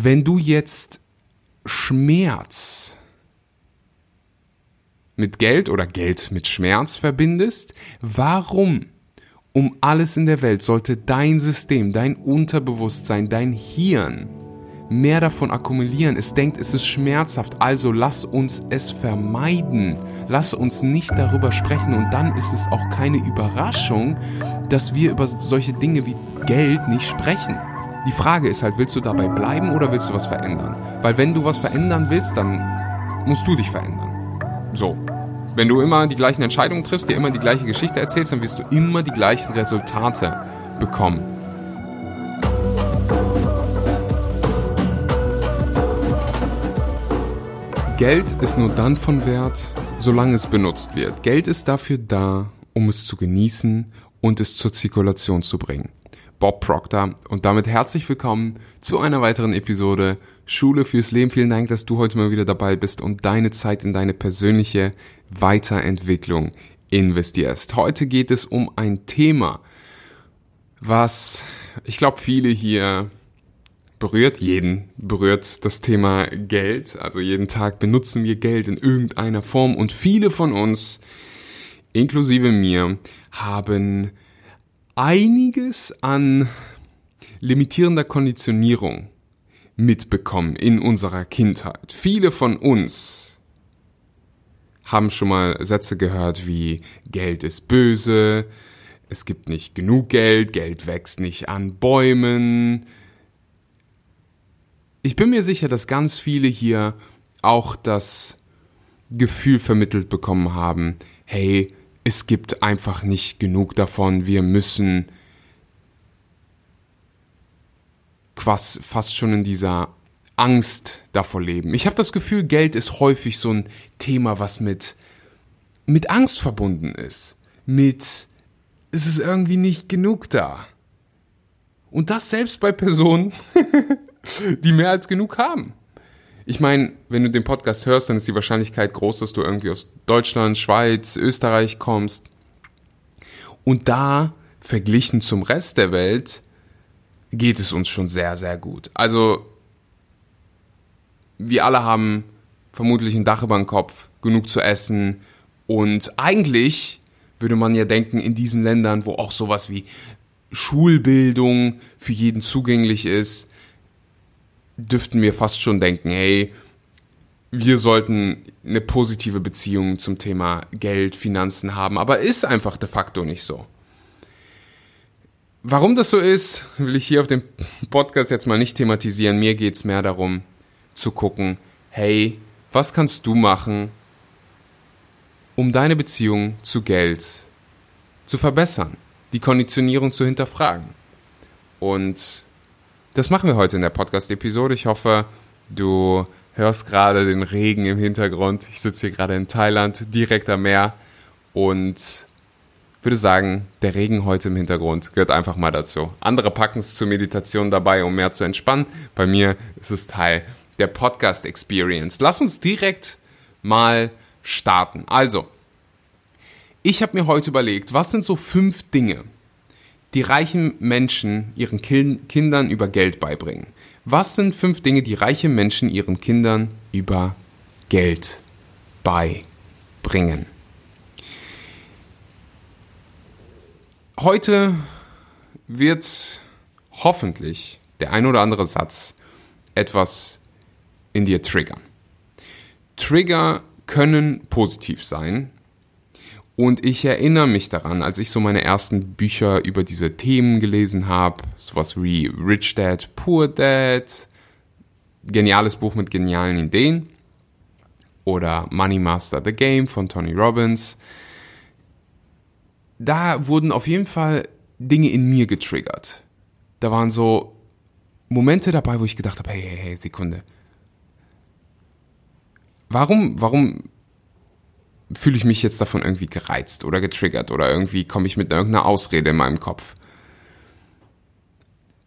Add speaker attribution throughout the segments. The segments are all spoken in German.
Speaker 1: Wenn du jetzt Schmerz mit Geld oder Geld mit Schmerz verbindest, warum um alles in der Welt sollte dein System, dein Unterbewusstsein, dein Hirn mehr davon akkumulieren. Es denkt, es ist schmerzhaft, also lass uns es vermeiden. Lass uns nicht darüber sprechen und dann ist es auch keine Überraschung, dass wir über solche Dinge wie Geld nicht sprechen. Die Frage ist halt, willst du dabei bleiben oder willst du was verändern? Weil wenn du was verändern willst, dann musst du dich verändern. So. Wenn du immer die gleichen Entscheidungen triffst, dir immer die gleiche Geschichte erzählst, dann wirst du immer die gleichen Resultate bekommen. Geld ist nur dann von Wert, solange es benutzt wird. Geld ist dafür da, um es zu genießen und es zur Zirkulation zu bringen. Bob Proctor und damit herzlich willkommen zu einer weiteren Episode Schule fürs Leben. Vielen Dank, dass du heute mal wieder dabei bist und deine Zeit in deine persönliche Weiterentwicklung investierst. Heute geht es um ein Thema, was ich glaube viele hier berührt, jeden berührt das Thema Geld. Also jeden Tag benutzen wir Geld in irgendeiner Form und viele von uns, inklusive mir, haben einiges an limitierender Konditionierung mitbekommen in unserer Kindheit. Viele von uns haben schon mal Sätze gehört wie Geld ist böse, es gibt nicht genug Geld, Geld wächst nicht an Bäumen, ich bin mir sicher, dass ganz viele hier auch das Gefühl vermittelt bekommen haben, hey, es gibt einfach nicht genug davon, wir müssen fast, fast schon in dieser Angst davor leben. Ich habe das Gefühl, Geld ist häufig so ein Thema, was mit, mit Angst verbunden ist. Mit, es ist irgendwie nicht genug da. Und das selbst bei Personen, die mehr als genug haben. Ich meine, wenn du den Podcast hörst, dann ist die Wahrscheinlichkeit groß, dass du irgendwie aus Deutschland, Schweiz, Österreich kommst. Und da, verglichen zum Rest der Welt, geht es uns schon sehr, sehr gut. Also, wir alle haben vermutlich ein Dach über dem Kopf, genug zu essen und eigentlich würde man ja denken, in diesen Ländern, wo auch sowas wie Schulbildung für jeden zugänglich ist, dürften wir fast schon denken, hey, wir sollten eine positive Beziehung zum Thema Geld, Finanzen haben, aber ist einfach de facto nicht so. Warum das so ist, will ich hier auf dem Podcast jetzt mal nicht thematisieren. Mir geht es mehr darum zu gucken, hey, was kannst du machen, um deine Beziehung zu Geld zu verbessern, die Konditionierung zu hinterfragen. Und das machen wir heute in der Podcast-Episode. Ich hoffe, du hörst gerade den Regen im Hintergrund. Ich sitze hier gerade in Thailand, direkt am Meer und würde sagen, der Regen heute im Hintergrund gehört einfach mal dazu. Andere packen es zur Meditation dabei, um mehr zu entspannen. Bei mir ist es Teil der Podcast Experience. Lass uns direkt mal starten. Also, ich habe mir heute überlegt, was sind so fünf Dinge, die reichen Menschen ihren Kindern über Geld beibringen. Was sind fünf Dinge, die reiche Menschen ihren Kindern über Geld beibringen? Heute wird hoffentlich der ein oder andere Satz etwas in dir triggern. Trigger können positiv sein, und ich erinnere mich daran, als ich so meine ersten Bücher über diese Themen gelesen habe, sowas wie Rich Dad, Poor Dad, geniales Buch mit genialen Ideen oder Money Master the Game von Tony Robbins. Da wurden auf jeden Fall Dinge in mir getriggert. Da waren so Momente dabei, wo ich gedacht habe, hey, hey, hey, Sekunde. Warum, warum fühle ich mich jetzt davon irgendwie gereizt oder getriggert oder irgendwie komme ich mit irgendeiner Ausrede in meinem Kopf.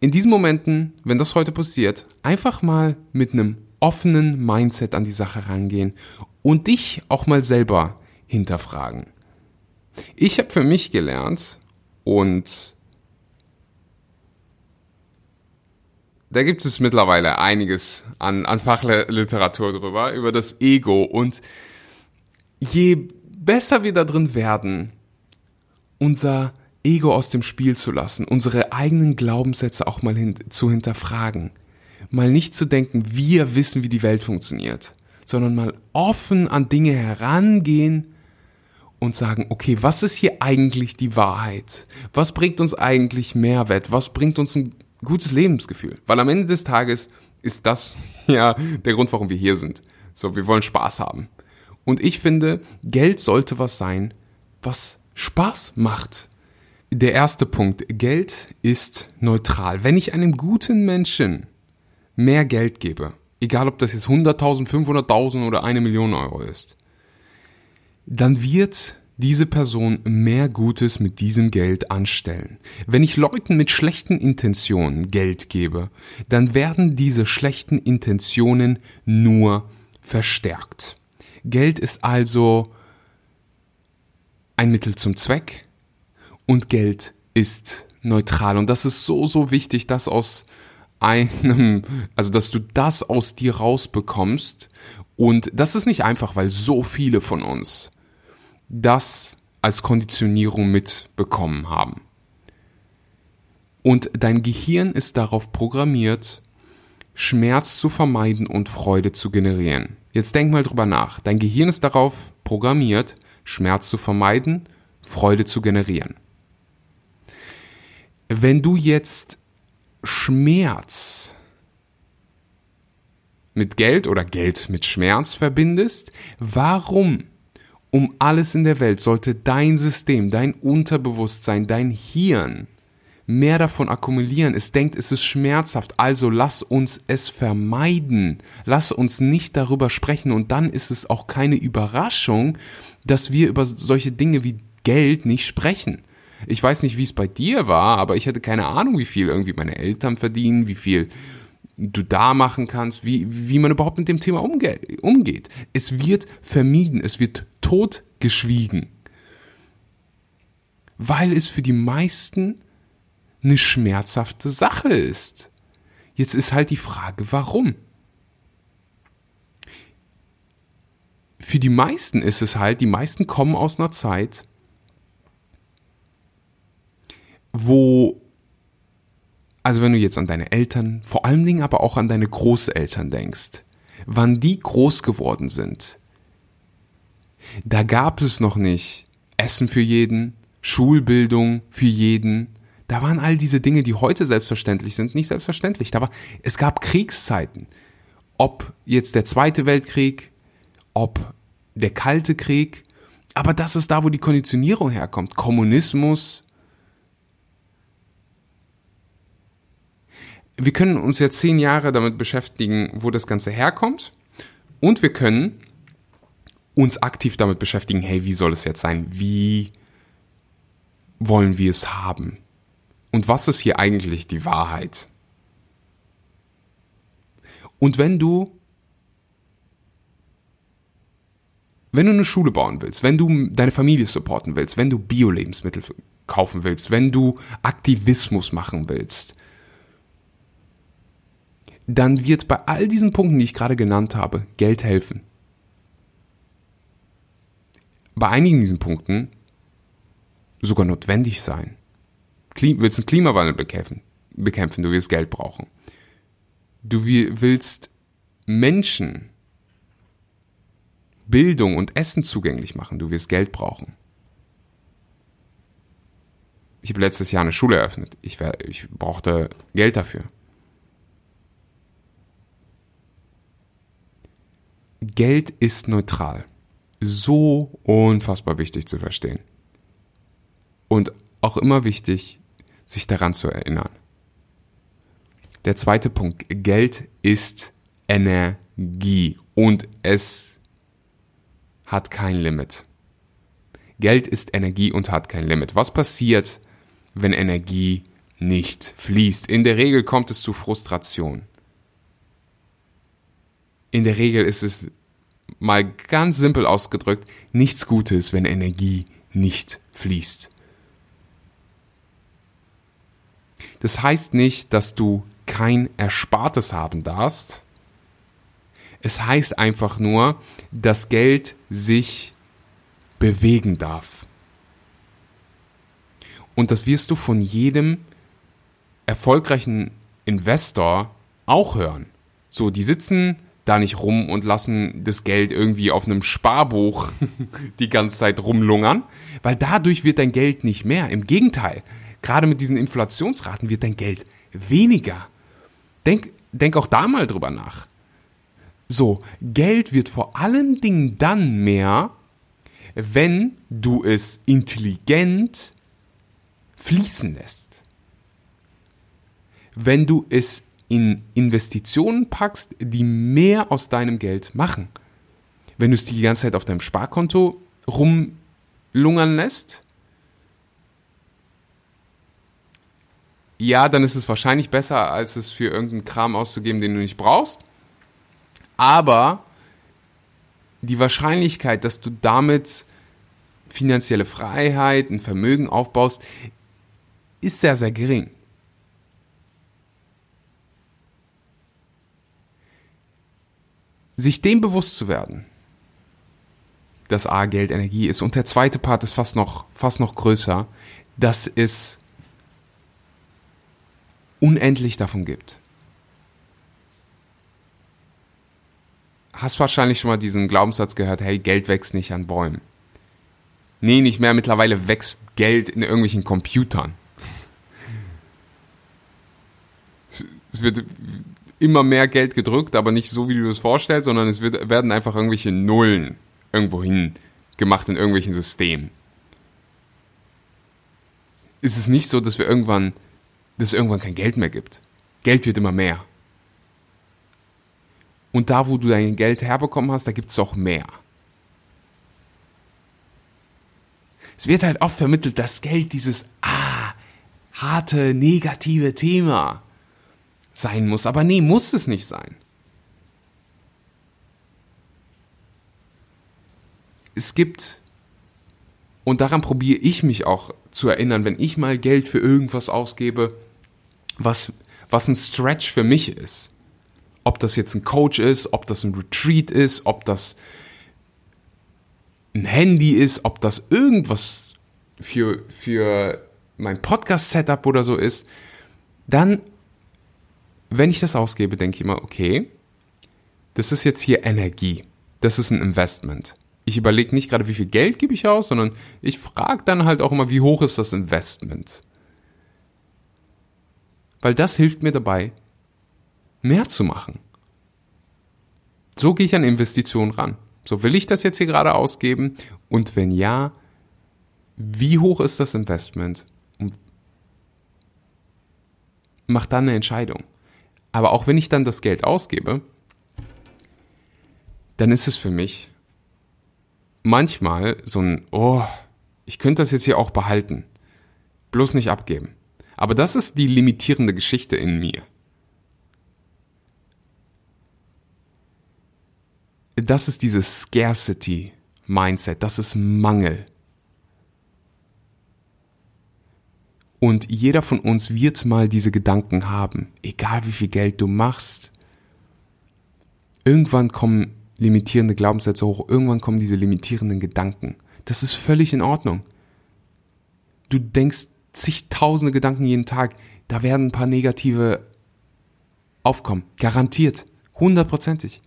Speaker 1: In diesen Momenten, wenn das heute passiert, einfach mal mit einem offenen Mindset an die Sache rangehen und dich auch mal selber hinterfragen. Ich habe für mich gelernt und da gibt es mittlerweile einiges an, an Fachliteratur drüber, über das Ego. Und je besser wir da drin werden, unser Ego aus dem Spiel zu lassen, unsere eigenen Glaubenssätze auch mal hin, zu hinterfragen, mal nicht zu denken, wir wissen, wie die Welt funktioniert, sondern mal offen an Dinge herangehen und sagen, okay, was ist hier eigentlich die Wahrheit? Was bringt uns eigentlich Mehrwert? Was bringt uns ein gutes Lebensgefühl. Weil am Ende des Tages ist das ja der Grund, warum wir hier sind. So, wir wollen Spaß haben. Und ich finde, Geld sollte was sein, was Spaß macht. Der erste Punkt, Geld ist neutral. Wenn ich einem guten Menschen mehr Geld gebe, egal ob das jetzt 100.000, 500.000 oder eine Million Euro ist, dann wird diese Person mehr Gutes mit diesem Geld anstellen. Wenn ich Leuten mit schlechten Intentionen Geld gebe, dann werden diese schlechten Intentionen nur verstärkt. Geld ist also ein Mittel zum Zweck und Geld ist neutral. Und das ist so, so wichtig, dass aus einem, also dass du das aus dir rausbekommst. Und das ist nicht einfach, weil so viele von uns das als Konditionierung mitbekommen haben. Und dein Gehirn ist darauf programmiert, Schmerz zu vermeiden und Freude zu generieren. Jetzt denk mal drüber nach. Dein Gehirn ist darauf programmiert, Schmerz zu vermeiden, Freude zu generieren. Wenn du jetzt Schmerz mit Geld oder Geld mit Schmerz verbindest, warum um alles in der Welt sollte dein System, dein Unterbewusstsein, dein Hirn mehr davon akkumulieren. Es denkt, es ist schmerzhaft, also lass uns es vermeiden. Lass uns nicht darüber sprechen und dann ist es auch keine Überraschung, dass wir über solche Dinge wie Geld nicht sprechen. Ich weiß nicht, wie es bei dir war, aber ich hatte keine Ahnung, wie viel irgendwie meine Eltern verdienen, wie viel du da machen kannst, wie, wie man überhaupt mit dem Thema umge umgeht. Es wird vermieden, es wird totgeschwiegen. Weil es für die meisten eine schmerzhafte Sache ist. Jetzt ist halt die Frage, warum? Für die meisten ist es halt, die meisten kommen aus einer Zeit, wo also wenn du jetzt an deine Eltern, vor allen Dingen aber auch an deine Großeltern denkst, wann die groß geworden sind, da gab es noch nicht Essen für jeden, Schulbildung für jeden. Da waren all diese Dinge, die heute selbstverständlich sind, nicht selbstverständlich. Da war, es gab Kriegszeiten. Ob jetzt der Zweite Weltkrieg, ob der Kalte Krieg, aber das ist da, wo die Konditionierung herkommt. Kommunismus, wir können uns jetzt zehn Jahre damit beschäftigen, wo das Ganze herkommt. Und wir können uns aktiv damit beschäftigen, hey, wie soll es jetzt sein? Wie wollen wir es haben? Und was ist hier eigentlich die Wahrheit? Und wenn du wenn du eine Schule bauen willst, wenn du deine Familie supporten willst, wenn du Bio-Lebensmittel kaufen willst, wenn du Aktivismus machen willst, dann wird bei all diesen Punkten, die ich gerade genannt habe, Geld helfen. Bei einigen diesen Punkten sogar notwendig sein. Du willst den Klimawandel bekämpfen, bekämpfen, du wirst Geld brauchen. Du willst Menschen Bildung und Essen zugänglich machen, du wirst Geld brauchen. Ich habe letztes Jahr eine Schule eröffnet. Ich, ich brauchte Geld dafür. Geld ist neutral. So unfassbar wichtig zu verstehen. Und auch immer wichtig, sich daran zu erinnern. Der zweite Punkt. Geld ist Energie und es hat kein Limit. Geld ist Energie und hat kein Limit. Was passiert, wenn Energie nicht fließt? In der Regel kommt es zu Frustration in der Regel ist es mal ganz simpel ausgedrückt nichts Gutes, wenn Energie nicht fließt. Das heißt nicht, dass du kein Erspartes haben darfst. Es heißt einfach nur, dass Geld sich bewegen darf. Und das wirst du von jedem erfolgreichen Investor auch hören. So, die sitzen da nicht rum und lassen das Geld irgendwie auf einem Sparbuch die ganze Zeit rumlungern, weil dadurch wird dein Geld nicht mehr. Im Gegenteil, gerade mit diesen Inflationsraten wird dein Geld weniger. Denk, denk auch da mal drüber nach. So, Geld wird vor allen Dingen dann mehr, wenn du es intelligent fließen lässt. Wenn du es in Investitionen packst, die mehr aus deinem Geld machen. Wenn du es die ganze Zeit auf deinem Sparkonto rumlungern lässt, ja, dann ist es wahrscheinlich besser, als es für irgendeinen Kram auszugeben, den du nicht brauchst. Aber die Wahrscheinlichkeit, dass du damit finanzielle Freiheit, ein Vermögen aufbaust, ist sehr, sehr gering. sich dem bewusst zu werden, dass A Geld Energie ist und der zweite Part ist fast noch, fast noch größer, dass es unendlich davon gibt. Hast wahrscheinlich schon mal diesen Glaubenssatz gehört, hey, Geld wächst nicht an Bäumen. Nee, nicht mehr. Mittlerweile wächst Geld in irgendwelchen Computern. Es wird immer mehr Geld gedrückt, aber nicht so, wie du es vorstellst, sondern es wird, werden einfach irgendwelche Nullen irgendwo hin gemacht in irgendwelchen Systemen. Ist es nicht so, dass wir irgendwann, dass es irgendwann kein Geld mehr gibt? Geld wird immer mehr. Und da, wo du dein Geld herbekommen hast, da gibt es auch mehr. Es wird halt oft vermittelt, dass Geld dieses ah, harte, negative Thema sein muss. Aber nee, muss es nicht sein. Es gibt, und daran probiere ich mich auch zu erinnern, wenn ich mal Geld für irgendwas ausgebe, was, was ein Stretch für mich ist. Ob das jetzt ein Coach ist, ob das ein Retreat ist, ob das ein Handy ist, ob das irgendwas für, für mein Podcast-Setup oder so ist, dann wenn ich das ausgebe, denke ich immer, okay, das ist jetzt hier Energie. Das ist ein Investment. Ich überlege nicht gerade, wie viel Geld gebe ich aus, sondern ich frage dann halt auch immer, wie hoch ist das Investment? Weil das hilft mir dabei, mehr zu machen. So gehe ich an Investitionen ran. So will ich das jetzt hier gerade ausgeben und wenn ja, wie hoch ist das Investment? Mach dann eine Entscheidung. Aber auch wenn ich dann das Geld ausgebe, dann ist es für mich manchmal so ein, oh, ich könnte das jetzt hier auch behalten. Bloß nicht abgeben. Aber das ist die limitierende Geschichte in mir. Das ist dieses Scarcity Mindset, das ist Mangel. Und jeder von uns wird mal diese Gedanken haben, egal wie viel Geld du machst. Irgendwann kommen limitierende Glaubenssätze hoch, irgendwann kommen diese limitierenden Gedanken. Das ist völlig in Ordnung. Du denkst zigtausende Gedanken jeden Tag, da werden ein paar negative aufkommen. Garantiert. Hundertprozentig.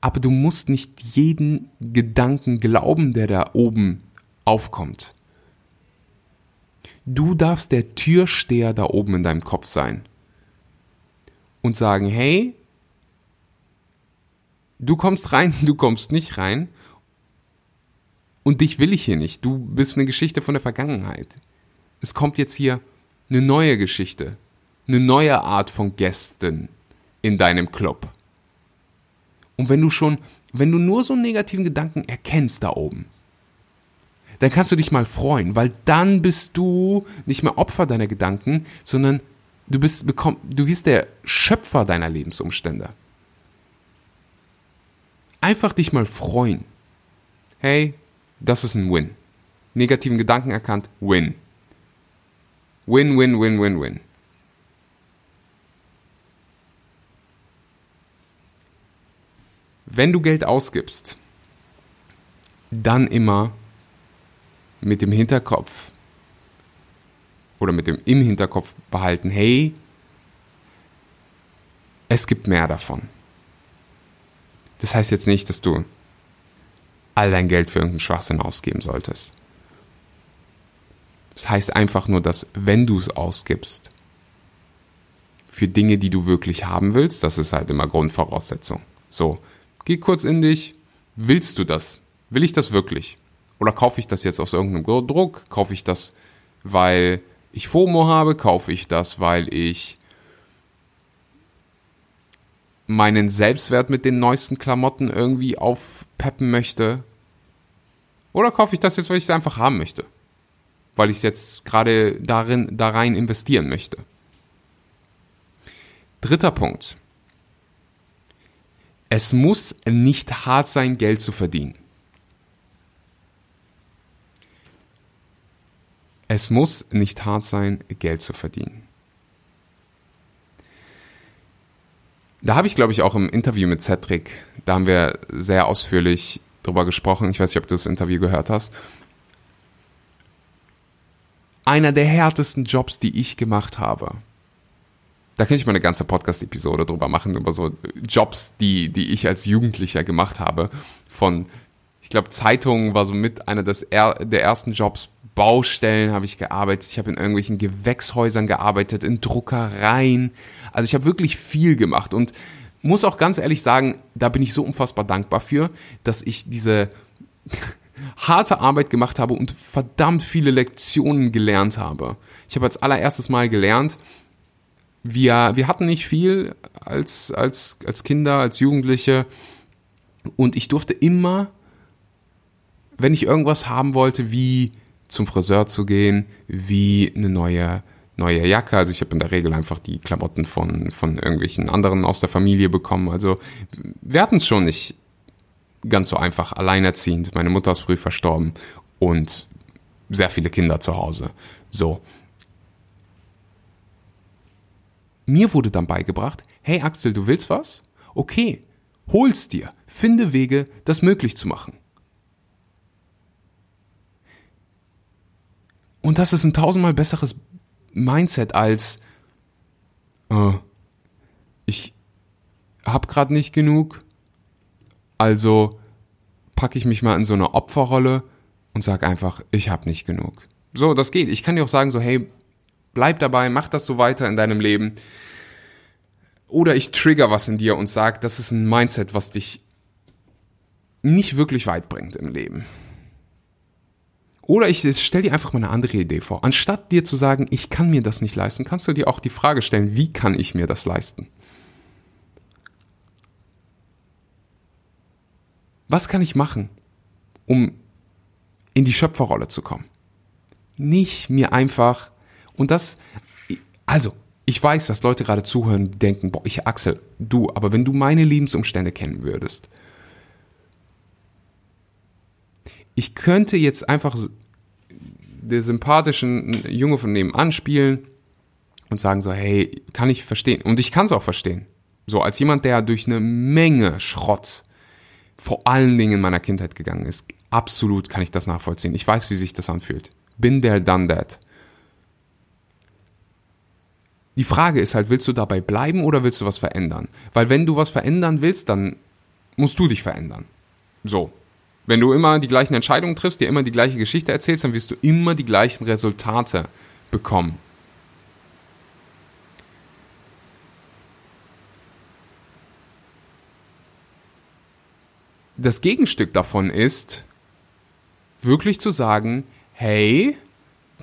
Speaker 1: Aber du musst nicht jeden Gedanken glauben, der da oben aufkommt. Du darfst der Türsteher da oben in deinem Kopf sein. Und sagen, hey, du kommst rein, du kommst nicht rein. Und dich will ich hier nicht. Du bist eine Geschichte von der Vergangenheit. Es kommt jetzt hier eine neue Geschichte. Eine neue Art von Gästen in deinem Club. Und wenn du schon, wenn du nur so einen negativen Gedanken erkennst da oben, dann kannst du dich mal freuen, weil dann bist du nicht mehr Opfer deiner Gedanken, sondern du bist bekomm, du wirst der Schöpfer deiner Lebensumstände einfach dich mal freuen. Hey, das ist ein Win. Negativen Gedanken erkannt, Win. Win, win, win, win, win. Wenn du Geld ausgibst, dann immer mit dem Hinterkopf oder mit dem im Hinterkopf behalten, hey, es gibt mehr davon. Das heißt jetzt nicht, dass du all dein Geld für irgendeinen Schwachsinn ausgeben solltest. Das heißt einfach nur, dass wenn du es ausgibst, für Dinge, die du wirklich haben willst, das ist halt immer Grundvoraussetzung. So, geh kurz in dich, willst du das? Will ich das wirklich? Oder kaufe ich das jetzt aus irgendeinem Druck? Kaufe ich das, weil ich FOMO habe? Kaufe ich das, weil ich meinen Selbstwert mit den neuesten Klamotten irgendwie aufpeppen möchte? Oder kaufe ich das jetzt, weil ich es einfach haben möchte? Weil ich es jetzt gerade darin, da rein investieren möchte. Dritter Punkt. Es muss nicht hart sein, Geld zu verdienen. Es muss nicht hart sein, Geld zu verdienen. Da habe ich, glaube ich, auch im Interview mit Cedric, da haben wir sehr ausführlich drüber gesprochen. Ich weiß nicht, ob du das Interview gehört hast. Einer der härtesten Jobs, die ich gemacht habe. Da könnte ich mal eine ganze Podcast-Episode drüber machen, über so Jobs, die, die ich als Jugendlicher gemacht habe. Von, ich glaube, Zeitungen war so mit einer des er, der ersten Jobs. Baustellen habe ich gearbeitet. Ich habe in irgendwelchen Gewächshäusern gearbeitet, in Druckereien. Also ich habe wirklich viel gemacht und muss auch ganz ehrlich sagen, da bin ich so unfassbar dankbar für, dass ich diese harte Arbeit gemacht habe und verdammt viele Lektionen gelernt habe. Ich habe als allererstes Mal gelernt, wir, wir hatten nicht viel als, als, als Kinder, als Jugendliche und ich durfte immer, wenn ich irgendwas haben wollte, wie zum Friseur zu gehen, wie eine neue neue Jacke. Also ich habe in der Regel einfach die Klamotten von, von irgendwelchen anderen aus der Familie bekommen. Also wir hatten es schon nicht ganz so einfach alleinerziehend. Meine Mutter ist früh verstorben und sehr viele Kinder zu Hause. So. Mir wurde dann beigebracht, hey Axel, du willst was? Okay, hol's dir. Finde Wege, das möglich zu machen. Und das ist ein tausendmal besseres Mindset als äh, ich hab gerade nicht genug, also packe ich mich mal in so eine Opferrolle und sag einfach, ich hab nicht genug. So, das geht. Ich kann dir auch sagen so, hey, bleib dabei, mach das so weiter in deinem Leben. Oder ich trigger was in dir und sag, das ist ein Mindset, was dich nicht wirklich weit bringt im Leben. Oder ich stell dir einfach mal eine andere Idee vor. Anstatt dir zu sagen, ich kann mir das nicht leisten, kannst du dir auch die Frage stellen, wie kann ich mir das leisten? Was kann ich machen, um in die Schöpferrolle zu kommen? Nicht mir einfach, und das, also, ich weiß, dass Leute gerade zuhören, denken, boah, ich Axel, du, aber wenn du meine Lebensumstände kennen würdest, ich könnte jetzt einfach der sympathischen Junge von nebenan spielen und sagen so, hey, kann ich verstehen. Und ich kann es auch verstehen. So, als jemand, der durch eine Menge Schrott vor allen Dingen in meiner Kindheit gegangen ist, absolut kann ich das nachvollziehen. Ich weiß, wie sich das anfühlt. Bin there, done that. Die Frage ist halt, willst du dabei bleiben oder willst du was verändern? Weil wenn du was verändern willst, dann musst du dich verändern. So, wenn du immer die gleichen Entscheidungen triffst, dir immer die gleiche Geschichte erzählst, dann wirst du immer die gleichen Resultate bekommen. Das Gegenstück davon ist, wirklich zu sagen, hey,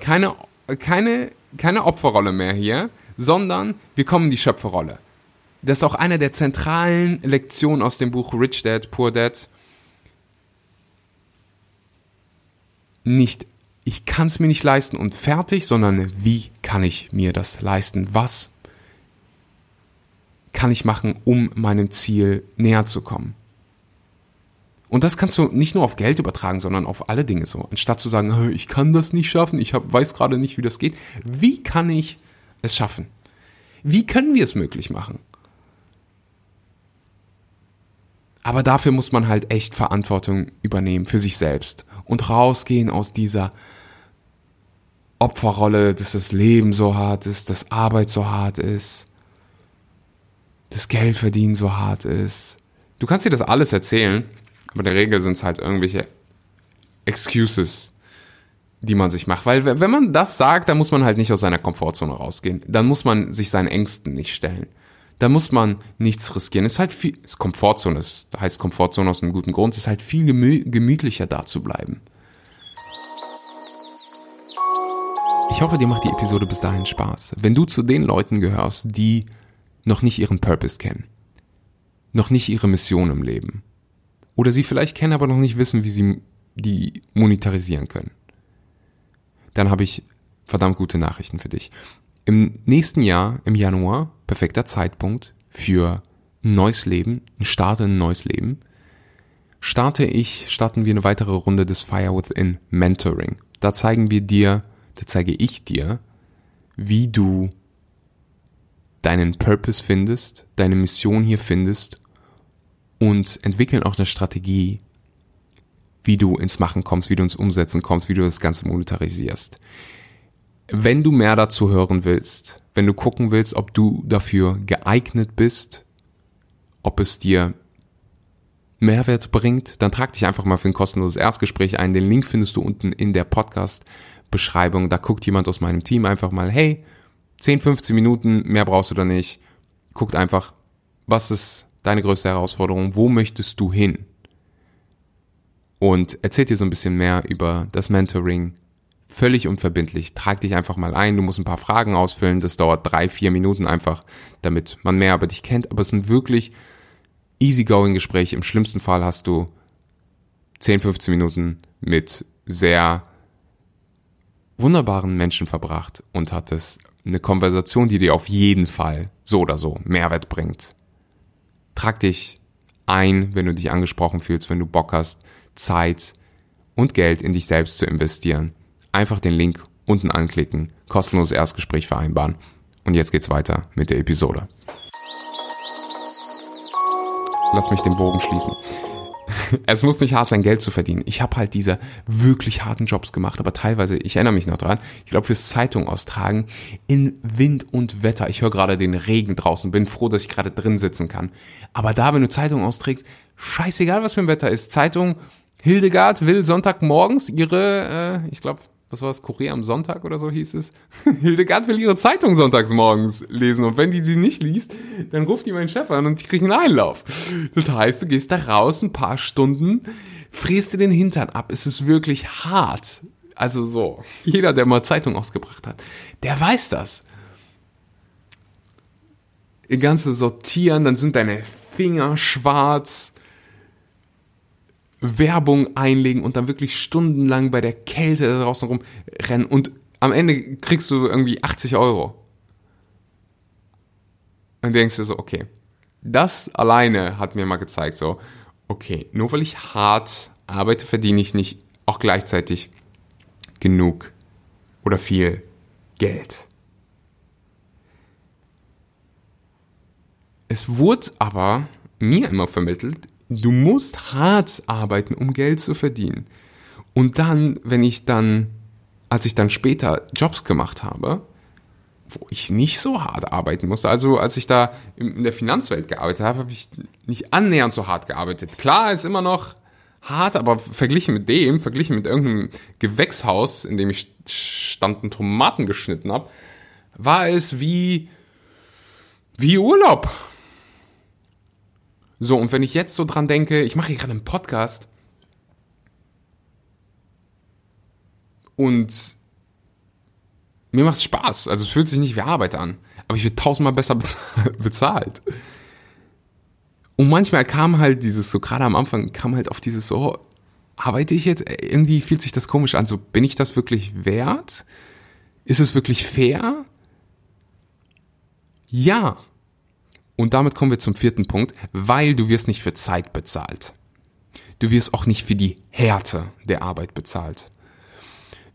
Speaker 1: keine, keine, keine Opferrolle mehr hier, sondern wir kommen in die Schöpferrolle. Das ist auch eine der zentralen Lektionen aus dem Buch Rich Dad, Poor Dad. Nicht, ich kann es mir nicht leisten und fertig, sondern wie kann ich mir das leisten? Was kann ich machen, um meinem Ziel näher zu kommen? Und das kannst du nicht nur auf Geld übertragen, sondern auf alle Dinge so. Anstatt zu sagen, ich kann das nicht schaffen, ich hab, weiß gerade nicht, wie das geht. Wie kann ich es schaffen? Wie können wir es möglich machen? Aber dafür muss man halt echt Verantwortung übernehmen für sich selbst und rausgehen aus dieser Opferrolle, dass das Leben so hart ist, dass Arbeit so hart ist, dass Geld verdienen so hart ist. Du kannst dir das alles erzählen, aber in der Regel sind es halt irgendwelche Excuses, die man sich macht. Weil wenn man das sagt, dann muss man halt nicht aus seiner Komfortzone rausgehen. Dann muss man sich seinen Ängsten nicht stellen. Da muss man nichts riskieren. Es ist halt viel, ist Komfortzone, das heißt Komfortzone aus einem guten Grund, es ist halt viel gemütlicher da zu bleiben. Ich hoffe, dir macht die Episode bis dahin Spaß. Wenn du zu den Leuten gehörst, die noch nicht ihren Purpose kennen, noch nicht ihre Mission im Leben, oder sie vielleicht kennen, aber noch nicht wissen, wie sie die monetarisieren können, dann habe ich verdammt gute Nachrichten für dich. Im nächsten Jahr, im Januar, perfekter Zeitpunkt für ein neues Leben, ein Start in ein neues Leben, starte ich, starten wir eine weitere Runde des Fire Within Mentoring. Da zeigen wir dir, da zeige ich dir, wie du deinen Purpose findest, deine Mission hier findest und entwickeln auch eine Strategie, wie du ins Machen kommst, wie du ins Umsetzen kommst, wie du das Ganze monetarisierst. Wenn du mehr dazu hören willst, wenn du gucken willst, ob du dafür geeignet bist, ob es dir Mehrwert bringt, dann trag dich einfach mal für ein kostenloses Erstgespräch ein. Den Link findest du unten in der Podcast-Beschreibung. Da guckt jemand aus meinem Team einfach mal, hey, 10, 15 Minuten, mehr brauchst du da nicht. Guckt einfach, was ist deine größte Herausforderung, wo möchtest du hin? und erzählt dir so ein bisschen mehr über das Mentoring. Völlig unverbindlich. Trag dich einfach mal ein. Du musst ein paar Fragen ausfüllen. Das dauert drei, vier Minuten einfach, damit man mehr über dich kennt. Aber es ist ein wirklich easygoing Gespräch. Im schlimmsten Fall hast du 10, 15 Minuten mit sehr wunderbaren Menschen verbracht und hattest eine Konversation, die dir auf jeden Fall so oder so Mehrwert bringt. Trag dich ein, wenn du dich angesprochen fühlst, wenn du Bock hast, Zeit und Geld in dich selbst zu investieren. Einfach den Link unten anklicken, kostenloses Erstgespräch vereinbaren. Und jetzt geht's weiter mit der Episode. Lass mich den Bogen schließen. Es muss nicht hart sein, Geld zu verdienen. Ich habe halt diese wirklich harten Jobs gemacht, aber teilweise, ich erinnere mich noch dran, ich glaube fürs Zeitung austragen in Wind und Wetter. Ich höre gerade den Regen draußen, bin froh, dass ich gerade drin sitzen kann. Aber da, wenn du Zeitung austrägst, scheißegal, was für ein Wetter ist. Zeitung Hildegard will Sonntagmorgens ihre, äh, ich glaube, was war das, Korea am Sonntag oder so hieß es. Hildegard will ihre Zeitung sonntags morgens lesen und wenn die sie nicht liest, dann ruft die meinen Chef an und die kriegen einen Einlauf. Das heißt, du gehst da raus ein paar Stunden, fräst dir den Hintern ab. Es ist wirklich hart. Also so, jeder, der mal Zeitung ausgebracht hat, der weiß das. Ihr ganze Sortieren, dann sind deine Finger schwarz Werbung einlegen und dann wirklich stundenlang bei der Kälte da draußen rumrennen und am Ende kriegst du irgendwie 80 Euro. Und denkst du so, okay, das alleine hat mir mal gezeigt, so, okay, nur weil ich hart arbeite, verdiene ich nicht auch gleichzeitig genug oder viel Geld. Es wurde aber mir immer vermittelt, Du musst hart arbeiten, um Geld zu verdienen. Und dann, wenn ich dann, als ich dann später Jobs gemacht habe, wo ich nicht so hart arbeiten musste, also als ich da in der Finanzwelt gearbeitet habe, habe ich nicht annähernd so hart gearbeitet. Klar, ist immer noch hart, aber verglichen mit dem, verglichen mit irgendeinem Gewächshaus, in dem ich stand und Tomaten geschnitten habe, war es wie, wie Urlaub. So, und wenn ich jetzt so dran denke, ich mache hier gerade einen Podcast und mir macht es Spaß. Also es fühlt sich nicht wie Arbeit an. Aber ich werde tausendmal besser bezahlt. Und manchmal kam halt dieses, so gerade am Anfang, kam halt auf dieses so, arbeite ich jetzt? Irgendwie fühlt sich das komisch an. So, bin ich das wirklich wert? Ist es wirklich fair? Ja. Und damit kommen wir zum vierten Punkt, weil du wirst nicht für Zeit bezahlt. Du wirst auch nicht für die Härte der Arbeit bezahlt.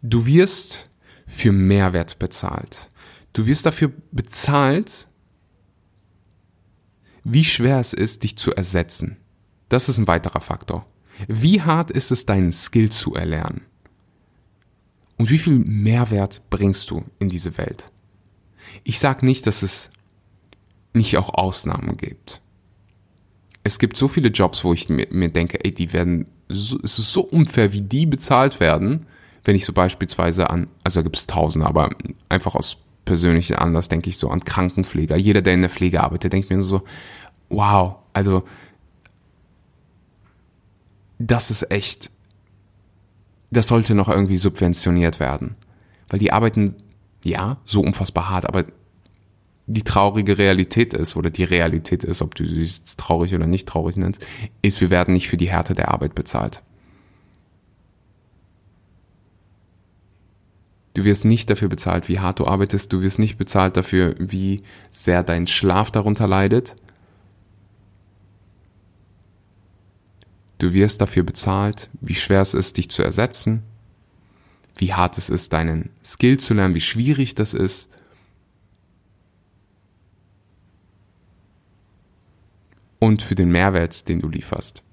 Speaker 1: Du wirst für Mehrwert bezahlt. Du wirst dafür bezahlt, wie schwer es ist, dich zu ersetzen. Das ist ein weiterer Faktor. Wie hart ist es, deinen Skill zu erlernen? Und wie viel Mehrwert bringst du in diese Welt? Ich sage nicht, dass es nicht auch Ausnahmen gibt. Es gibt so viele Jobs, wo ich mir, mir denke, ey, die werden, so, es ist so unfair, wie die bezahlt werden, wenn ich so beispielsweise an, also da gibt es tausende, aber einfach aus persönlichen Anlass denke ich so an Krankenpfleger. Jeder, der in der Pflege arbeitet, denkt mir so, wow, also das ist echt, das sollte noch irgendwie subventioniert werden. Weil die arbeiten, ja, so unfassbar hart, aber die traurige Realität ist, oder die Realität ist, ob du es traurig oder nicht traurig nennst, ist, wir werden nicht für die Härte der Arbeit bezahlt. Du wirst nicht dafür bezahlt, wie hart du arbeitest, du wirst nicht bezahlt dafür, wie sehr dein Schlaf darunter leidet. Du wirst dafür bezahlt, wie schwer es ist, dich zu ersetzen, wie hart es ist, deinen Skill zu lernen, wie schwierig das ist. Und für den Mehrwert, den du lieferst.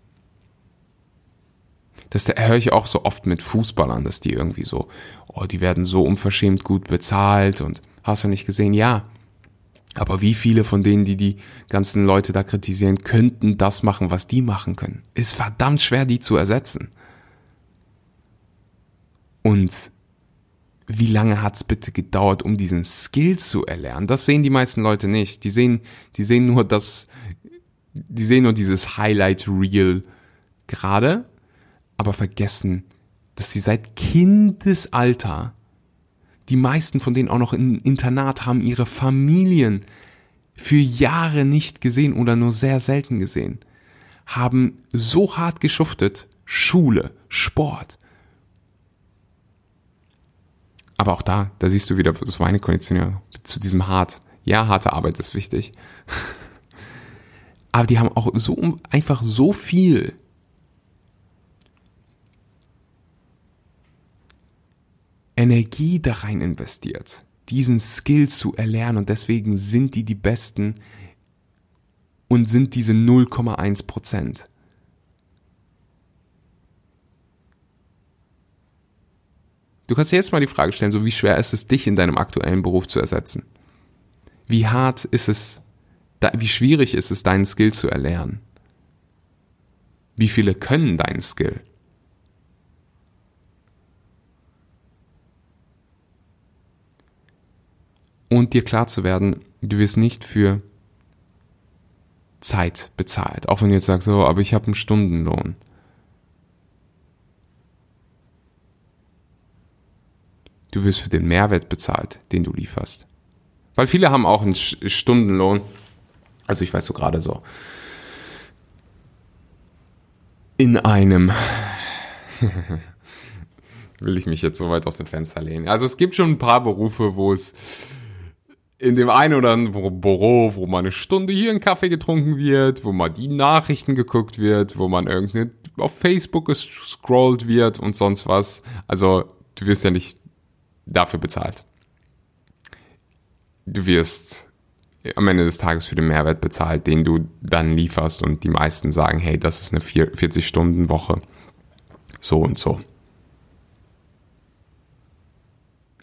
Speaker 1: Das höre ich auch so oft mit Fußballern, dass die irgendwie so, oh, die werden so unverschämt gut bezahlt und hast du nicht gesehen? Ja, aber wie viele von denen, die die ganzen Leute da kritisieren, könnten das machen, was die machen können? Ist verdammt schwer, die zu ersetzen. Und wie lange hat's bitte gedauert, um diesen Skill zu erlernen? Das sehen die meisten Leute nicht. Die sehen, die sehen nur das, die sehen nur dieses Highlight Reel gerade, aber vergessen, dass sie seit Kindesalter die meisten von denen auch noch im Internat haben ihre Familien für Jahre nicht gesehen oder nur sehr selten gesehen, haben so hart geschuftet, Schule, Sport. Aber auch da, da siehst du wieder, das war eine Konditionierung zu diesem hart. Ja, harte Arbeit ist wichtig. Aber die haben auch so einfach so viel Energie da rein investiert, diesen Skill zu erlernen und deswegen sind die die Besten und sind diese 0,1 Prozent. Du kannst dir jetzt mal die Frage stellen, so wie schwer ist es, dich in deinem aktuellen Beruf zu ersetzen? Wie hart ist es, wie schwierig ist es, deinen Skill zu erlernen? Wie viele können deinen Skill? und dir klar zu werden, du wirst nicht für Zeit bezahlt. Auch wenn du jetzt sagst, so, aber ich habe einen Stundenlohn. Du wirst für den Mehrwert bezahlt, den du lieferst. Weil viele haben auch einen Stundenlohn. Also ich weiß so gerade so. In einem will ich mich jetzt so weit aus dem Fenster lehnen. Also es gibt schon ein paar Berufe, wo es in dem einen oder anderen Büro, wo mal eine Stunde hier ein Kaffee getrunken wird, wo mal die Nachrichten geguckt wird, wo man irgendwie auf Facebook gescrollt wird und sonst was. Also du wirst ja nicht dafür bezahlt. Du wirst am Ende des Tages für den Mehrwert bezahlt, den du dann lieferst und die meisten sagen, hey, das ist eine 40-Stunden-Woche. So und so.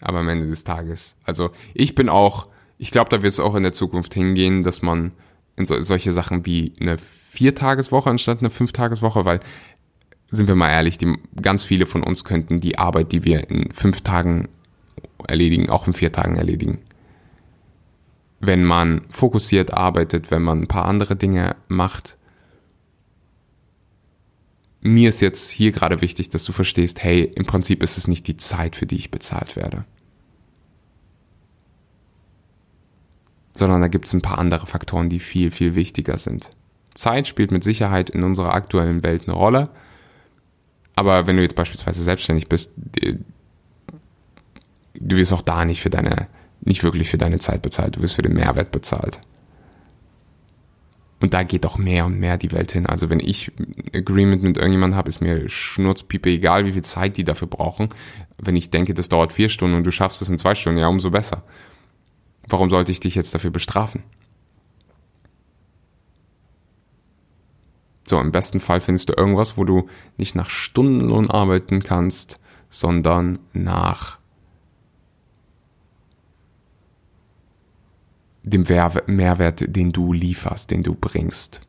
Speaker 1: Aber am Ende des Tages, also ich bin auch ich glaube, da wird es auch in der Zukunft hingehen, dass man in so, solche Sachen wie eine Viertageswoche anstatt eine Fünftageswoche, weil sind wir mal ehrlich, die, ganz viele von uns könnten die Arbeit, die wir in fünf Tagen erledigen, auch in vier Tagen erledigen. Wenn man fokussiert arbeitet, wenn man ein paar andere Dinge macht. Mir ist jetzt hier gerade wichtig, dass du verstehst, hey, im Prinzip ist es nicht die Zeit, für die ich bezahlt werde. sondern da gibt es ein paar andere Faktoren, die viel, viel wichtiger sind. Zeit spielt mit Sicherheit in unserer aktuellen Welt eine Rolle, aber wenn du jetzt beispielsweise selbstständig bist, du wirst auch da nicht für deine, nicht wirklich für deine Zeit bezahlt, du wirst für den Mehrwert bezahlt. Und da geht auch mehr und mehr die Welt hin. Also wenn ich ein Agreement mit irgendjemandem habe, ist mir schnurzpiepe egal, wie viel Zeit die dafür brauchen. Wenn ich denke, das dauert vier Stunden und du schaffst es in zwei Stunden, ja, umso besser. Warum sollte ich dich jetzt dafür bestrafen? So, im besten Fall findest du irgendwas, wo du nicht nach Stundenlohn arbeiten kannst, sondern nach dem Mehrwert, den du lieferst, den du bringst.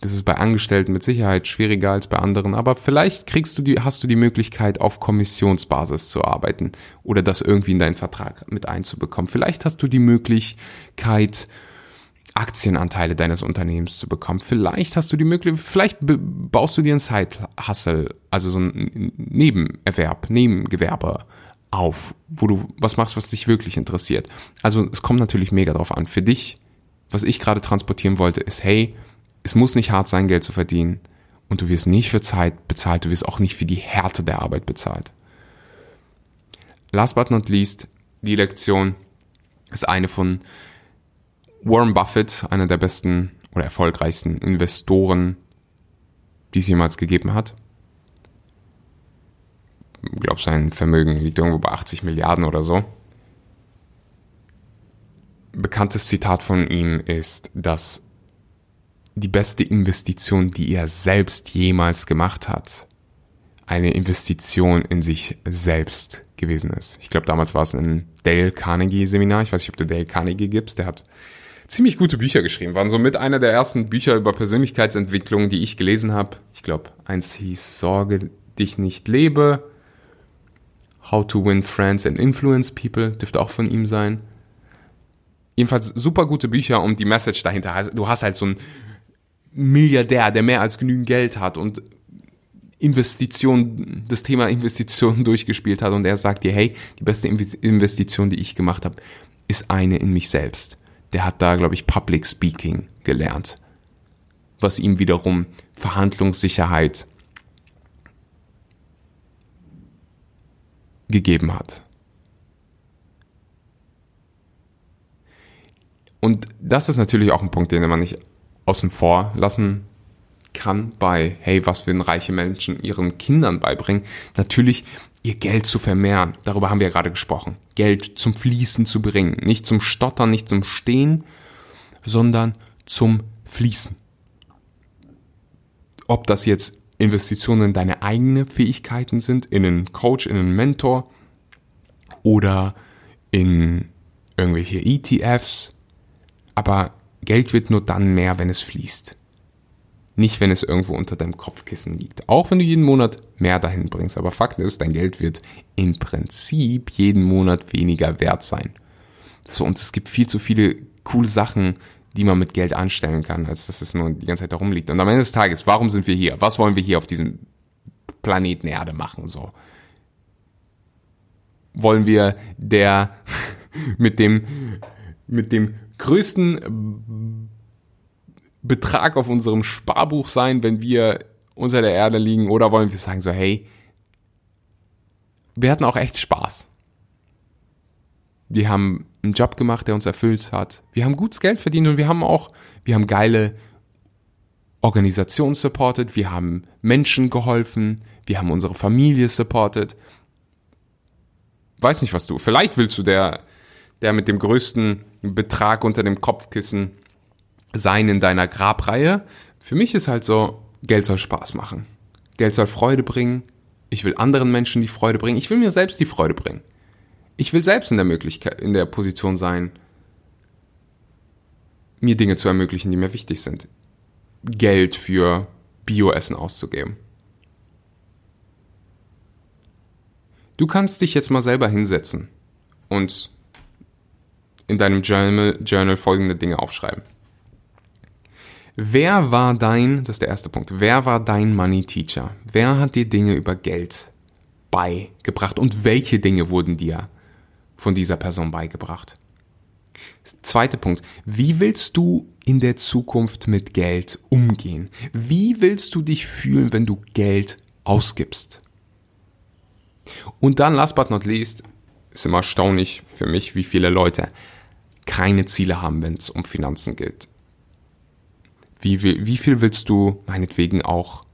Speaker 1: Das ist bei Angestellten mit Sicherheit schwieriger als bei anderen, aber vielleicht kriegst du die, hast du die Möglichkeit, auf Kommissionsbasis zu arbeiten oder das irgendwie in deinen Vertrag mit einzubekommen. Vielleicht hast du die Möglichkeit, Aktienanteile deines Unternehmens zu bekommen. Vielleicht hast du die Möglichkeit, vielleicht baust du dir ein Side-Hustle, also so ein Nebenerwerb, Nebengewerbe auf, wo du was machst, was dich wirklich interessiert. Also es kommt natürlich mega drauf an. Für dich, was ich gerade transportieren wollte, ist, hey, es muss nicht hart sein, Geld zu verdienen. Und du wirst nicht für Zeit bezahlt, du wirst auch nicht für die Härte der Arbeit bezahlt. Last but not least, die Lektion ist eine von Warren Buffett, einer der besten oder erfolgreichsten Investoren, die es jemals gegeben hat. Glaube, sein Vermögen liegt irgendwo bei 80 Milliarden oder so. Bekanntes Zitat von ihm ist, dass die beste Investition, die er selbst jemals gemacht hat, eine Investition in sich selbst gewesen ist. Ich glaube, damals war es ein Dale Carnegie Seminar. Ich weiß nicht, ob du Dale Carnegie gibst. Der hat ziemlich gute Bücher geschrieben. Waren somit einer der ersten Bücher über Persönlichkeitsentwicklung, die ich gelesen habe. Ich glaube, eins hieß Sorge dich nicht lebe. How to Win Friends and Influence People dürfte auch von ihm sein. Jedenfalls super gute Bücher und die Message dahinter. Also, du hast halt so einen Milliardär, der mehr als genügend Geld hat und Investition, das Thema Investitionen durchgespielt hat und er sagt dir, hey, die beste Investition, die ich gemacht habe, ist eine in mich selbst der hat da, glaube ich, Public Speaking gelernt, was ihm wiederum Verhandlungssicherheit gegeben hat. Und das ist natürlich auch ein Punkt, den man nicht außen vor lassen kann bei, hey, was würden reiche Menschen ihren Kindern beibringen? Natürlich ihr Geld zu vermehren. Darüber haben wir ja gerade gesprochen. Geld zum Fließen zu bringen. Nicht zum Stottern, nicht zum Stehen, sondern zum Fließen. Ob das jetzt Investitionen in deine eigenen Fähigkeiten sind, in einen Coach, in einen Mentor oder in irgendwelche ETFs. Aber Geld wird nur dann mehr, wenn es fließt. Nicht, wenn es irgendwo unter deinem Kopfkissen liegt. Auch wenn du jeden Monat mehr dahin bringst. Aber Fakt ist, dein Geld wird im Prinzip jeden Monat weniger wert sein. So, und es gibt viel zu viele coole Sachen, die man mit Geld anstellen kann, als dass es nur die ganze Zeit da rumliegt. Und am Ende des Tages, warum sind wir hier? Was wollen wir hier auf diesem Planeten Erde machen? So. Wollen wir der mit dem, mit dem größten Betrag auf unserem Sparbuch sein, wenn wir unter der Erde liegen? Oder wollen wir sagen so, hey, wir hatten auch echt Spaß. Wir haben einen Job gemacht, der uns erfüllt hat. Wir haben gutes Geld verdient und wir haben auch, wir haben geile Organisationen supported, wir haben Menschen geholfen, wir haben unsere Familie supported. Weiß nicht, was du. Vielleicht willst du der, der mit dem größten Betrag unter dem Kopfkissen sein in deiner Grabreihe. Für mich ist halt so, Geld soll Spaß machen. Geld soll Freude bringen. Ich will anderen Menschen die Freude bringen. Ich will mir selbst die Freude bringen. Ich will selbst in der Möglichkeit, in der Position sein, mir Dinge zu ermöglichen, die mir wichtig sind. Geld für Bioessen auszugeben. Du kannst dich jetzt mal selber hinsetzen und in deinem Journal, Journal folgende Dinge aufschreiben. Wer war dein, das ist der erste Punkt, wer war dein Money Teacher? Wer hat dir Dinge über Geld beigebracht und welche Dinge wurden dir von dieser Person beigebracht? Zweiter Punkt, wie willst du in der Zukunft mit Geld umgehen? Wie willst du dich fühlen, wenn du Geld ausgibst? Und dann, last but not least, ist immer erstaunlich für mich, wie viele Leute keine Ziele haben, wenn es um Finanzen geht. Wie, wie, wie viel willst du meinetwegen auch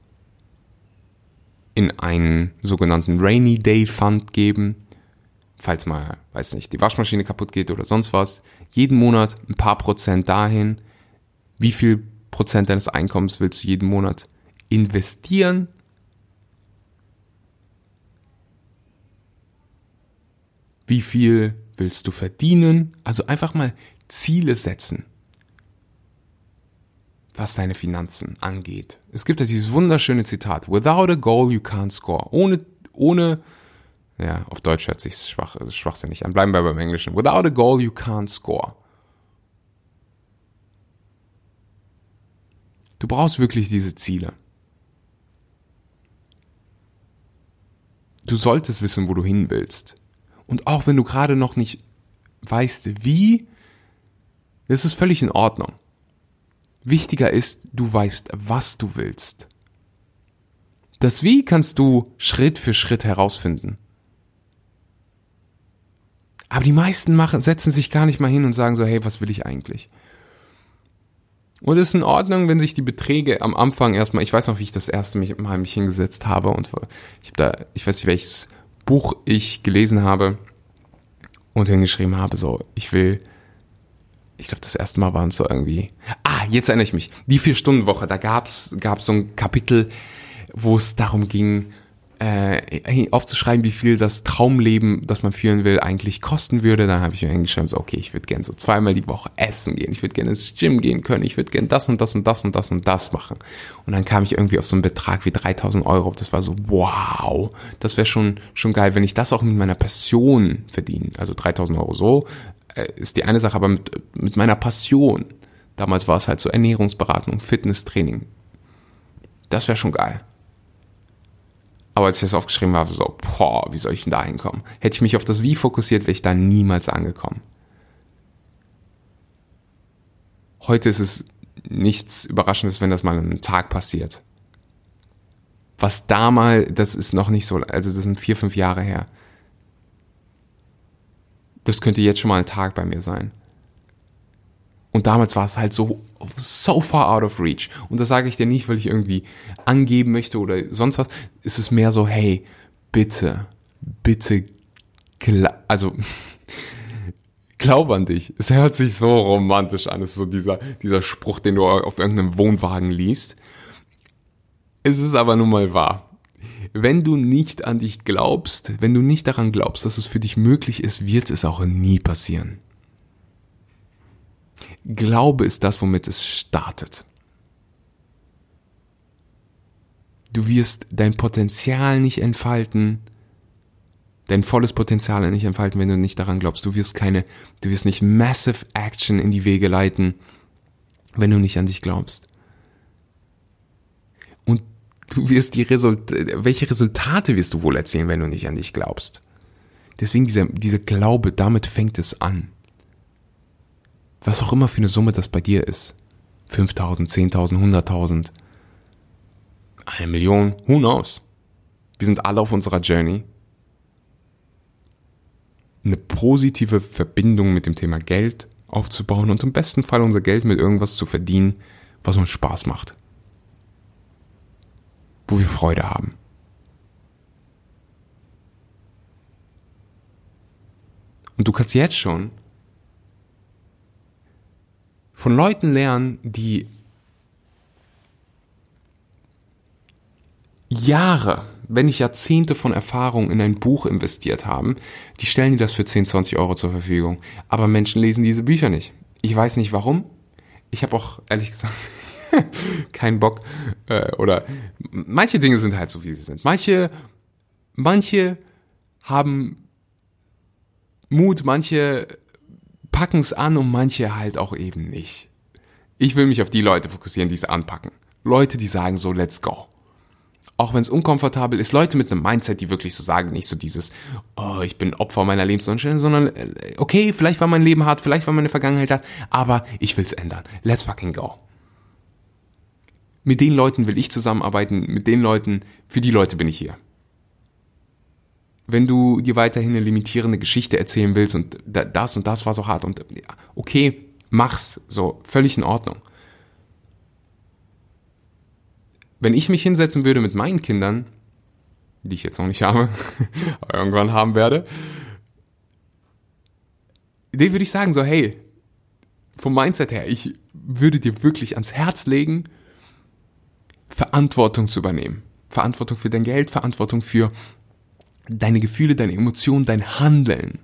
Speaker 1: in einen sogenannten Rainy Day Fund geben, falls mal, weiß nicht, die Waschmaschine kaputt geht oder sonst was. Jeden Monat ein paar Prozent dahin. Wie viel Prozent deines Einkommens willst du jeden Monat investieren? Wie viel willst du verdienen? Also einfach mal Ziele setzen, was deine Finanzen angeht. Es gibt ja dieses wunderschöne Zitat, without a goal you can't score. Ohne, ohne, ja, auf Deutsch hört sich schwach, schwachsinnig an. Bleiben wir beim Englischen. Without a goal you can't score. Du brauchst wirklich diese Ziele. Du solltest wissen, wo du hin willst. Und auch wenn du gerade noch nicht weißt, wie, ist völlig in Ordnung. Wichtiger ist, du weißt, was du willst. Das Wie kannst du Schritt für Schritt herausfinden. Aber die meisten machen, setzen sich gar nicht mal hin und sagen so, hey, was will ich eigentlich? Und es ist in Ordnung, wenn sich die Beträge am Anfang erstmal, ich weiß noch, wie ich das erste Mal mich hingesetzt habe und ich habe da, ich weiß nicht, welches Buch ich gelesen habe und hingeschrieben habe, so, ich will, ich glaube, das erste Mal waren es so irgendwie, ah, jetzt erinnere ich mich, die Vier-Stunden-Woche, da gab's gab's so ein Kapitel, wo es darum ging, äh, aufzuschreiben, wie viel das Traumleben, das man führen will, eigentlich kosten würde. Dann habe ich mir hingeschrieben, so, okay, ich würde gerne so zweimal die Woche essen gehen, ich würde gerne ins Gym gehen können, ich würde gerne das und das und das und das und das machen. Und dann kam ich irgendwie auf so einen Betrag wie 3000 Euro. Das war so, wow, das wäre schon, schon geil, wenn ich das auch mit meiner Passion verdiene. Also 3000 Euro so äh, ist die eine Sache, aber mit, mit meiner Passion. Damals war es halt so Ernährungsberatung, Fitnesstraining. Das wäre schon geil. Aber als ich das aufgeschrieben habe, so, boah, wie soll ich denn da hinkommen? Hätte ich mich auf das Wie fokussiert, wäre ich da niemals angekommen. Heute ist es nichts Überraschendes, wenn das mal einen Tag passiert. Was damals, das ist noch nicht so, also das sind vier, fünf Jahre her. Das könnte jetzt schon mal ein Tag bei mir sein. Und damals war es halt so, so far out of reach. Und das sage ich dir nicht, weil ich irgendwie angeben möchte oder sonst was. Es ist mehr so, hey, bitte, bitte, also, glaub an dich. Es hört sich so romantisch an. Es ist so dieser, dieser Spruch, den du auf irgendeinem Wohnwagen liest. Es ist aber nun mal wahr. Wenn du nicht an dich glaubst, wenn du nicht daran glaubst, dass es für dich möglich ist, wird es auch nie passieren. Glaube ist das, womit es startet. Du wirst dein Potenzial nicht entfalten, dein volles Potenzial nicht entfalten, wenn du nicht daran glaubst. Du wirst keine, du wirst nicht massive Action in die Wege leiten, wenn du nicht an dich glaubst. Und du wirst die Resultate, welche Resultate wirst du wohl erzielen, wenn du nicht an dich glaubst? Deswegen dieser, dieser Glaube, damit fängt es an was auch immer für eine Summe das bei dir ist. 5000, 10.000, 100.000, eine Million, who knows? Wir sind alle auf unserer Journey. Eine positive Verbindung mit dem Thema Geld aufzubauen und im besten Fall unser Geld mit irgendwas zu verdienen, was uns Spaß macht. Wo wir Freude haben. Und du kannst jetzt schon von Leuten lernen, die Jahre, wenn nicht Jahrzehnte von Erfahrung in ein Buch investiert haben, die stellen dir das für 10, 20 Euro zur Verfügung. Aber Menschen lesen diese Bücher nicht. Ich weiß nicht warum. Ich habe auch ehrlich gesagt keinen Bock. Äh, oder manche Dinge sind halt so, wie sie sind. Manche, manche haben Mut, manche packen es an und manche halt auch eben nicht. Ich will mich auf die Leute fokussieren, die es anpacken. Leute, die sagen so, let's go. Auch wenn es unkomfortabel ist, Leute mit einem Mindset, die wirklich so sagen, nicht so dieses, oh, ich bin Opfer meiner Lebensumstände, sondern äh, okay, vielleicht war mein Leben hart, vielleicht war meine Vergangenheit hart, aber ich will's ändern. Let's fucking go. Mit den Leuten will ich zusammenarbeiten, mit den Leuten, für die Leute bin ich hier wenn du dir weiterhin eine limitierende Geschichte erzählen willst und das und das war so hart und okay, mach's, so völlig in Ordnung. Wenn ich mich hinsetzen würde mit meinen Kindern, die ich jetzt noch nicht habe, aber irgendwann haben werde, denen würde ich sagen so, hey, vom Mindset her, ich würde dir wirklich ans Herz legen, Verantwortung zu übernehmen. Verantwortung für dein Geld, Verantwortung für deine Gefühle, deine Emotionen, dein Handeln.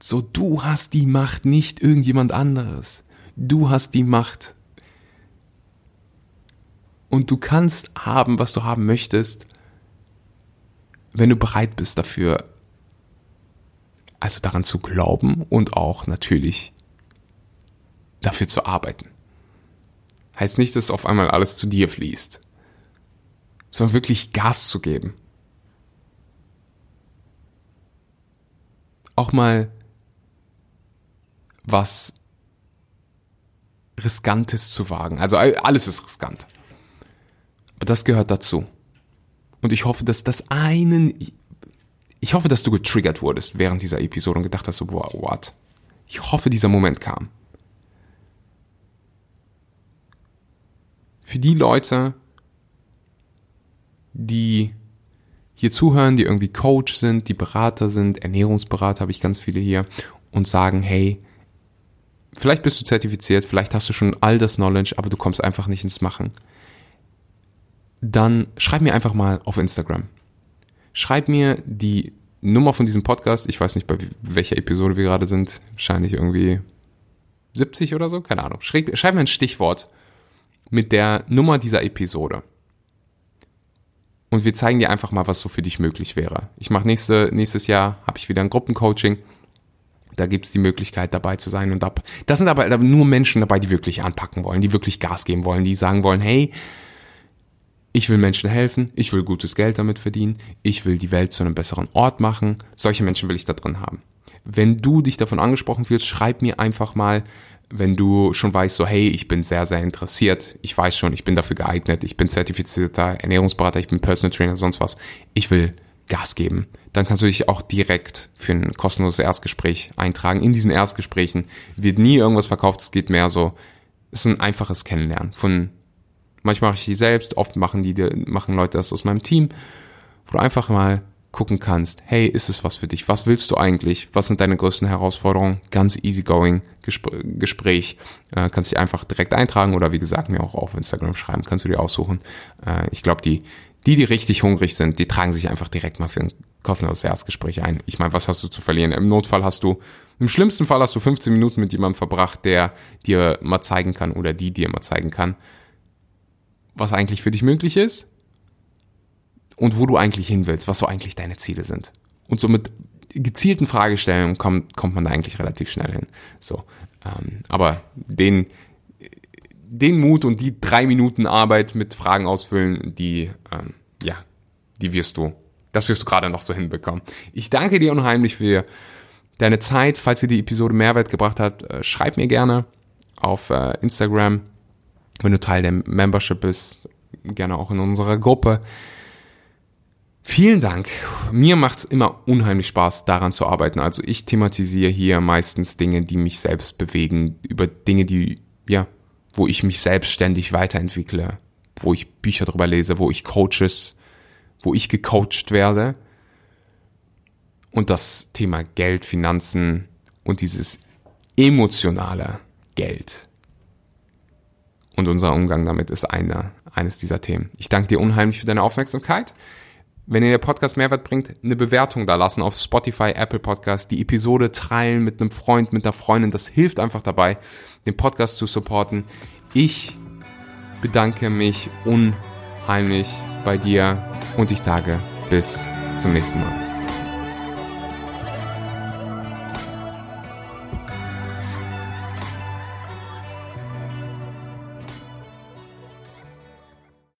Speaker 1: So, du hast die Macht, nicht irgendjemand anderes. Du hast die Macht. Und du kannst haben, was du haben möchtest, wenn du bereit bist dafür, also daran zu glauben und auch natürlich dafür zu arbeiten. Heißt nicht, dass auf einmal alles zu dir fließt, sondern wirklich Gas zu geben. Auch mal was Riskantes zu wagen. Also alles ist riskant. Aber das gehört dazu. Und ich hoffe, dass das einen, ich hoffe, dass du getriggert wurdest während dieser Episode und gedacht hast, so, wow, what? Ich hoffe, dieser Moment kam. Für die Leute, die hier zuhören, die irgendwie Coach sind, die Berater sind, Ernährungsberater habe ich ganz viele hier und sagen, hey, vielleicht bist du zertifiziert, vielleicht hast du schon all das Knowledge, aber du kommst einfach nicht ins Machen. Dann schreib mir einfach mal auf Instagram. Schreib mir die Nummer von diesem Podcast. Ich weiß nicht, bei welcher Episode wir gerade sind. Wahrscheinlich irgendwie 70 oder so. Keine Ahnung. Schreib, schreib mir ein Stichwort mit der Nummer dieser Episode. Und wir zeigen dir einfach mal, was so für dich möglich wäre. Ich mache nächste, nächstes Jahr, habe ich wieder ein Gruppencoaching da gibt es die Möglichkeit dabei zu sein und ab. Das sind aber nur Menschen dabei, die wirklich anpacken wollen, die wirklich Gas geben wollen, die sagen wollen, hey, ich will Menschen helfen, ich will gutes Geld damit verdienen, ich will die Welt zu einem besseren Ort machen. Solche Menschen will ich da drin haben. Wenn du dich davon angesprochen fühlst, schreib mir einfach mal, wenn du schon weißt, so hey, ich bin sehr, sehr interessiert, ich weiß schon, ich bin dafür geeignet, ich bin zertifizierter Ernährungsberater, ich bin Personal Trainer, sonst was. Ich will Gas geben. Dann kannst du dich auch direkt für ein kostenloses Erstgespräch eintragen. In diesen Erstgesprächen wird nie irgendwas verkauft, es geht mehr so, es ist ein einfaches Kennenlernen. Von manchmal mache ich die selbst, oft machen die machen Leute das aus meinem Team, wo du einfach mal gucken kannst, hey, ist es was für dich? Was willst du eigentlich? Was sind deine größten Herausforderungen? Ganz easygoing Gespr Gespräch. Äh, kannst dich einfach direkt eintragen oder wie gesagt mir auch auf Instagram schreiben, kannst du dir aussuchen. Äh, ich glaube, die, die, die richtig hungrig sind, die tragen sich einfach direkt mal für ein kostenloses Erstgespräch ein. Ich meine, was hast du zu verlieren? Im Notfall hast du, im schlimmsten Fall hast du 15 Minuten mit jemandem verbracht, der dir mal zeigen kann oder die dir mal zeigen kann, was eigentlich für dich möglich ist und wo du eigentlich hin willst, was so eigentlich deine Ziele sind. Und so mit gezielten Fragestellungen kommt, kommt man da eigentlich relativ schnell hin. So, ähm, aber den, den Mut und die drei Minuten Arbeit mit Fragen ausfüllen, die, ähm, ja, die wirst du, das wirst du gerade noch so hinbekommen. Ich danke dir unheimlich für deine Zeit. Falls dir die Episode Mehrwert gebracht hat, äh, schreib mir gerne auf äh, Instagram, wenn du Teil der Membership bist, gerne auch in unserer Gruppe. Vielen Dank. Mir macht's immer unheimlich Spaß, daran zu arbeiten. Also ich thematisiere hier meistens Dinge, die mich selbst bewegen, über Dinge, die, ja, wo ich mich selbstständig weiterentwickle, wo ich Bücher drüber lese, wo ich Coaches, wo ich gecoacht werde. Und das Thema Geld, Finanzen und dieses emotionale Geld und unser Umgang damit ist eine, eines dieser Themen. Ich danke dir unheimlich für deine Aufmerksamkeit. Wenn ihr der Podcast Mehrwert bringt, eine Bewertung da lassen auf Spotify, Apple Podcast, die Episode teilen mit einem Freund, mit einer Freundin. Das hilft einfach dabei, den Podcast zu supporten. Ich bedanke mich unheimlich bei dir und ich sage bis zum nächsten Mal.